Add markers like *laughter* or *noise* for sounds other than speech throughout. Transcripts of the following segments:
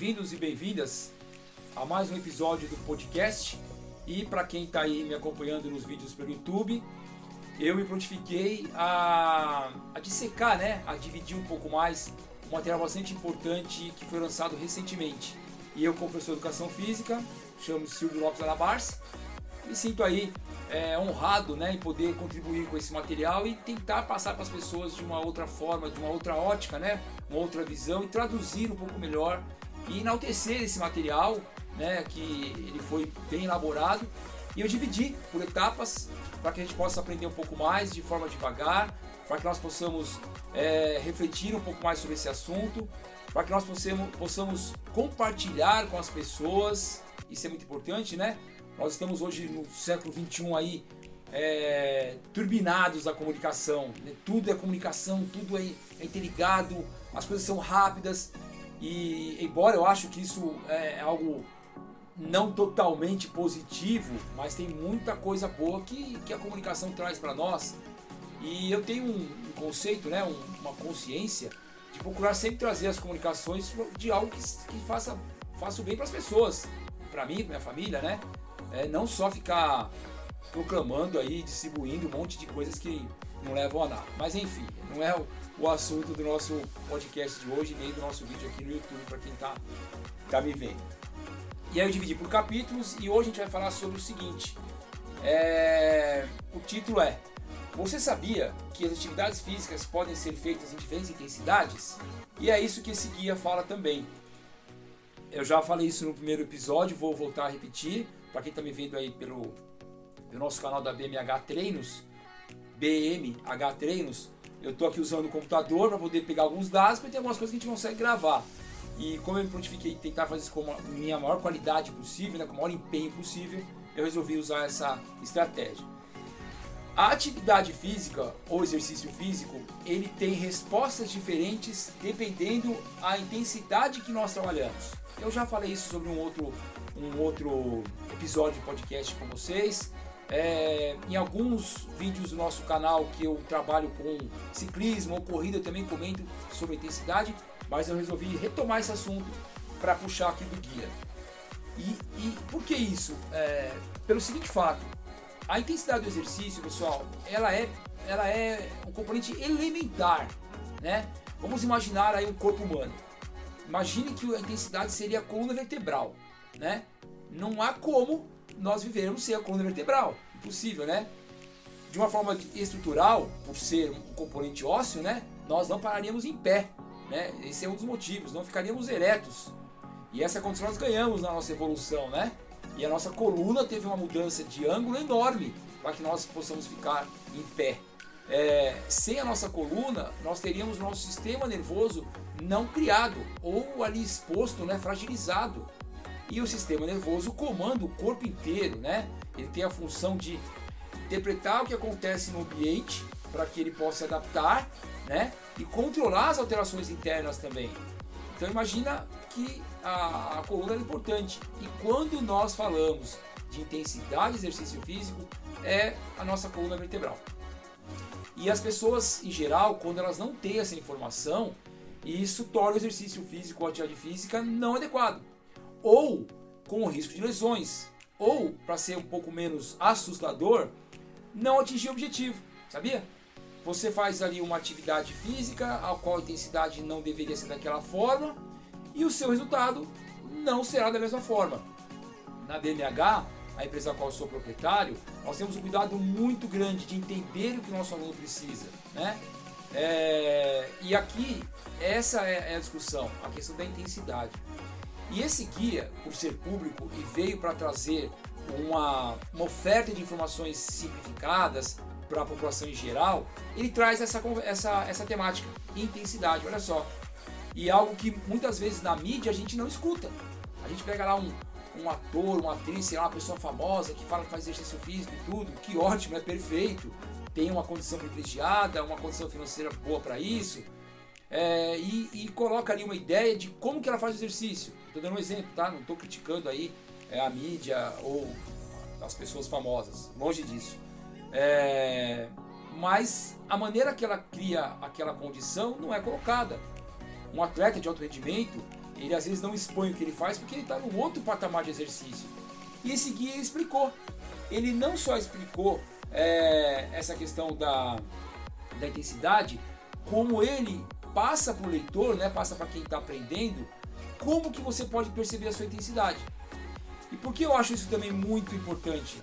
Bem-vindos e bem-vindas a mais um episódio do podcast. E para quem está aí me acompanhando nos vídeos pelo YouTube, eu me prontifiquei a, a dissecar, né, a dividir um pouco mais um material bastante importante que foi lançado recentemente. E eu, como professor de Educação Física, chamo Silvio Lopes Alabars, me sinto aí é, honrado né, em poder contribuir com esse material e tentar passar para as pessoas de uma outra forma, de uma outra ótica, né, uma outra visão e traduzir um pouco melhor e enaltecer esse material, né, que ele foi bem elaborado e eu dividi por etapas para que a gente possa aprender um pouco mais de forma devagar, para que nós possamos é, refletir um pouco mais sobre esse assunto, para que nós possamos, possamos compartilhar com as pessoas, isso é muito importante, né? Nós estamos hoje no século 21 aí é, turbinados da comunicação. Né? Tudo é comunicação, tudo é, é, interligado, as coisas são rápidas. E embora eu acho que isso é algo não totalmente positivo, mas tem muita coisa boa que, que a comunicação traz para nós. E eu tenho um, um conceito, né, um, uma consciência de procurar sempre trazer as comunicações de algo que, que faça, faça o bem para as pessoas, para mim, para minha família, né? É, não só ficar proclamando aí, distribuindo um monte de coisas que não levam a nada. Mas enfim, não é o, o assunto do nosso podcast de hoje, nem do nosso vídeo aqui no YouTube, para quem está tá me vendo. E aí eu dividi por capítulos e hoje a gente vai falar sobre o seguinte. É, o título é Você sabia que as atividades físicas podem ser feitas em diferentes intensidades? E é isso que esse guia fala também. Eu já falei isso no primeiro episódio, vou voltar a repetir. Para quem está me vendo aí pelo, pelo nosso canal da BMH Treinos, BMH Treinos, eu estou aqui usando o computador para poder pegar alguns dados, porque tem algumas coisas que a gente consegue gravar. E como eu me prontifiquei tentar fazer isso com a minha maior qualidade possível, né, com o maior empenho possível, eu resolvi usar essa estratégia. A atividade física ou exercício físico, ele tem respostas diferentes dependendo a intensidade que nós trabalhamos. Eu já falei isso sobre um outro um outro episódio de podcast com vocês. É, em alguns vídeos do nosso canal que eu trabalho com ciclismo ou corrida, eu também comento sobre intensidade, mas eu resolvi retomar esse assunto para puxar aqui do guia. E, e por que isso? É, pelo seguinte fato, a intensidade do exercício, pessoal, ela é, ela é um componente elementar, né? Vamos imaginar aí um corpo humano. Imagine que a intensidade seria a coluna vertebral né? Não há como nós vivermos sem a coluna vertebral. Impossível, né? De uma forma estrutural, por ser um componente ósseo, né? Nós não pararíamos em pé, né? Esse é um dos motivos, não ficaríamos eretos. E essa condição nós ganhamos na nossa evolução, né? E a nossa coluna teve uma mudança de ângulo enorme para que nós possamos ficar em pé. É, sem a nossa coluna, nós teríamos nosso sistema nervoso não criado ou ali exposto, né, fragilizado. E o sistema nervoso comanda o corpo inteiro, né? Ele tem a função de interpretar o que acontece no ambiente para que ele possa adaptar, né? E controlar as alterações internas também. Então imagina que a, a coluna é importante. E quando nós falamos de intensidade de exercício físico, é a nossa coluna vertebral. E as pessoas, em geral, quando elas não têm essa informação, isso torna o exercício físico ou a atividade física não adequado ou com o risco de lesões, ou, para ser um pouco menos assustador, não atingir o objetivo, sabia? Você faz ali uma atividade física, a qual a intensidade não deveria ser daquela forma, e o seu resultado não será da mesma forma. Na BMH, a empresa a qual eu sou proprietário, nós temos um cuidado muito grande de entender o que o nosso aluno precisa, né? É, e aqui, essa é, é a discussão, a questão da intensidade. E esse guia, por ser público e veio para trazer uma, uma oferta de informações simplificadas para a população em geral, ele traz essa, essa, essa temática, intensidade, olha só. E é algo que muitas vezes na mídia a gente não escuta. A gente pega lá um, um ator, uma atriz, sei lá, uma pessoa famosa que fala que faz exercício físico e tudo, que ótimo, é perfeito, tem uma condição privilegiada, uma condição financeira boa para isso, é, e, e, coloca ali uma ideia de como que ela faz o exercício. Estou dando um exemplo, tá? Não estou criticando aí é, a mídia ou as pessoas famosas, longe disso. É, mas a maneira que ela cria aquela condição não é colocada. Um atleta de alto rendimento, ele às vezes não expõe o que ele faz porque ele está num outro patamar de exercício. E esse guia explicou. Ele não só explicou é, essa questão da, da intensidade, como ele passa para o leitor, né, passa para quem está aprendendo, como que você pode perceber a sua intensidade. E por que eu acho isso também muito importante?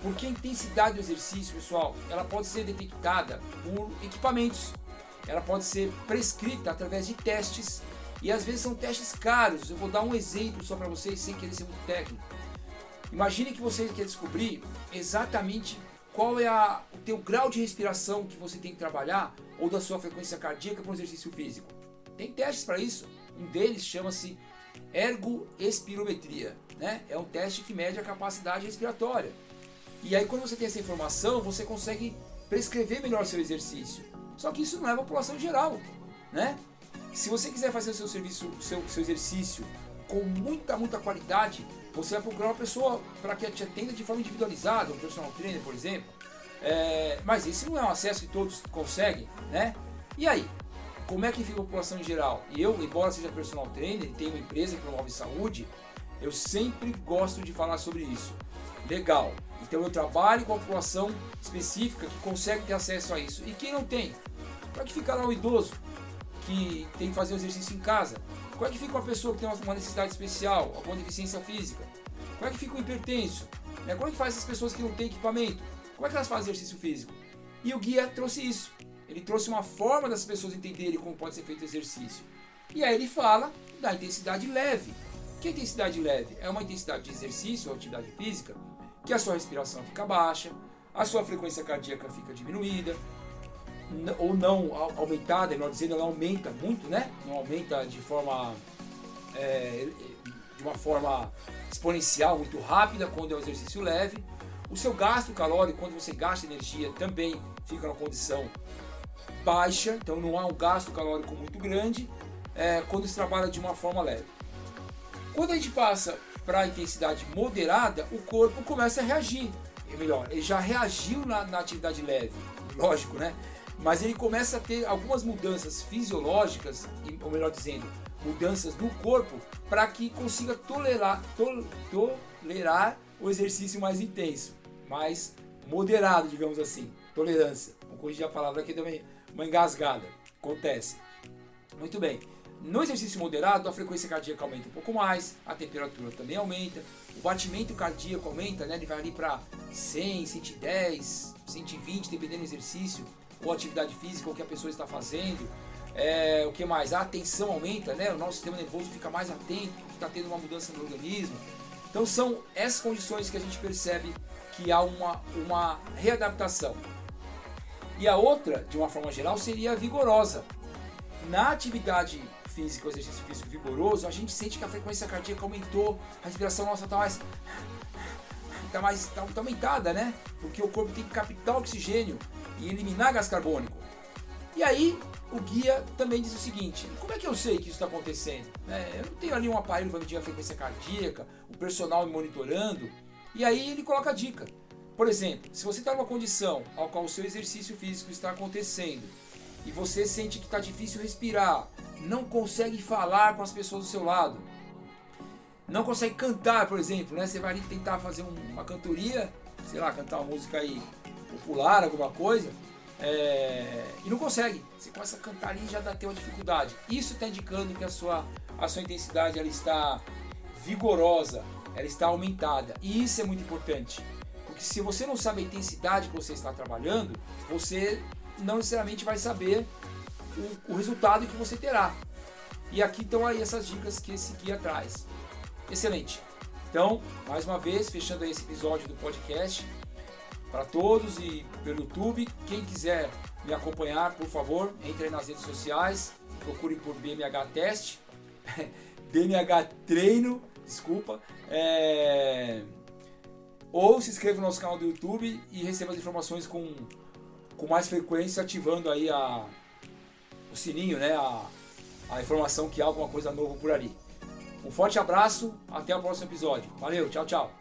Porque a intensidade do exercício, pessoal, ela pode ser detectada por equipamentos. Ela pode ser prescrita através de testes. E às vezes são testes caros. Eu vou dar um exemplo só para vocês, sem querer ser muito técnico. Imagine que você quer descobrir exatamente qual é a, o teu grau de respiração que você tem que trabalhar ou da sua frequência cardíaca para um exercício físico. Tem testes para isso. Um deles chama-se ergoespirometria. Né? É um teste que mede a capacidade respiratória. E aí quando você tem essa informação, você consegue prescrever melhor seu exercício. Só que isso não é a população geral, né? Se você quiser fazer o seu serviço, seu, seu exercício com muita, muita qualidade, você vai procurar uma pessoa para que te atenda de forma individualizada, um personal trainer, por exemplo. É, mas esse não é um acesso que todos conseguem, né? E aí? Como é que fica a população em geral? Eu, embora seja personal trainer e tenha uma empresa que promove saúde, eu sempre gosto de falar sobre isso. Legal. Então eu trabalho com a população específica que consegue ter acesso a isso. E quem não tem? É que fica lá o idoso que tem que fazer o exercício em casa? Como é que fica uma pessoa que tem uma necessidade especial, alguma deficiência física? Como é que fica o hipertenso? Né? Como é que faz essas pessoas que não têm equipamento? Como é que elas fazem exercício físico? E o guia trouxe isso. Ele trouxe uma forma das pessoas entenderem como pode ser feito exercício. E aí ele fala da intensidade leve. Que intensidade leve? É uma intensidade de exercício ou atividade física que a sua respiração fica baixa, a sua frequência cardíaca fica diminuída, ou não aumentada, melhor dizendo, ela aumenta muito, né? Não aumenta de forma é, de uma forma exponencial, muito rápida quando é um exercício leve. O seu gasto calórico, quando você gasta energia, também fica numa condição baixa, então não há um gasto calórico muito grande é, quando se trabalha de uma forma leve. Quando a gente passa para a intensidade moderada, o corpo começa a reagir. É melhor, ele já reagiu na, na atividade leve, lógico, né? Mas ele começa a ter algumas mudanças fisiológicas, ou melhor dizendo, mudanças no corpo, para que consiga tolerar, to, tolerar o exercício mais intenso, mais moderado, digamos assim. Tolerância. Vou corrigir a palavra aqui também, uma engasgada. Acontece. Muito bem. No exercício moderado, a frequência cardíaca aumenta um pouco mais, a temperatura também aumenta, o batimento cardíaco aumenta, né? ele vai ali para 100, 110, 120, dependendo do exercício ou atividade física ou que a pessoa está fazendo. É, o que mais? A atenção aumenta, né? o nosso sistema nervoso fica mais atento, está tendo uma mudança no organismo. Então são essas condições que a gente percebe que há uma, uma readaptação. E a outra, de uma forma geral, seria vigorosa. Na atividade física, o exercício físico vigoroso, a gente sente que a frequência cardíaca aumentou, a respiração nossa está mais está mais tá, tá aumentada, né? Porque o corpo tem que captar oxigênio e eliminar gás carbônico. E aí o guia também diz o seguinte: como é que eu sei que isso está acontecendo? É, eu não tenho ali um aparelho para medir a frequência cardíaca, o personal me monitorando. E aí ele coloca a dica. Por exemplo, se você está numa condição ao qual o seu exercício físico está acontecendo e você sente que está difícil respirar, não consegue falar com as pessoas do seu lado, não consegue cantar, por exemplo, né? Você vai ali tentar fazer uma cantoria, sei lá, cantar uma música aí popular, alguma coisa, é... e não consegue. Você começa a cantar ali e já dá até uma dificuldade. Isso está indicando que a sua, a sua intensidade ela está vigorosa, ela está aumentada. E isso é muito importante. Porque se você não sabe a intensidade que você está trabalhando, você não necessariamente vai saber o, o resultado que você terá. E aqui estão aí essas dicas que esse guia traz. Excelente. Então, mais uma vez, fechando esse episódio do podcast para todos e pelo YouTube. Quem quiser me acompanhar, por favor, entre nas redes sociais, procure por BMH Teste, *laughs* BMH Treino, desculpa. É... Ou se inscreva no nosso canal do YouTube e receba as informações com, com mais frequência, ativando aí a, o sininho, né? A, a informação que há alguma coisa nova por ali. Um forte abraço, até o próximo episódio. Valeu, tchau, tchau.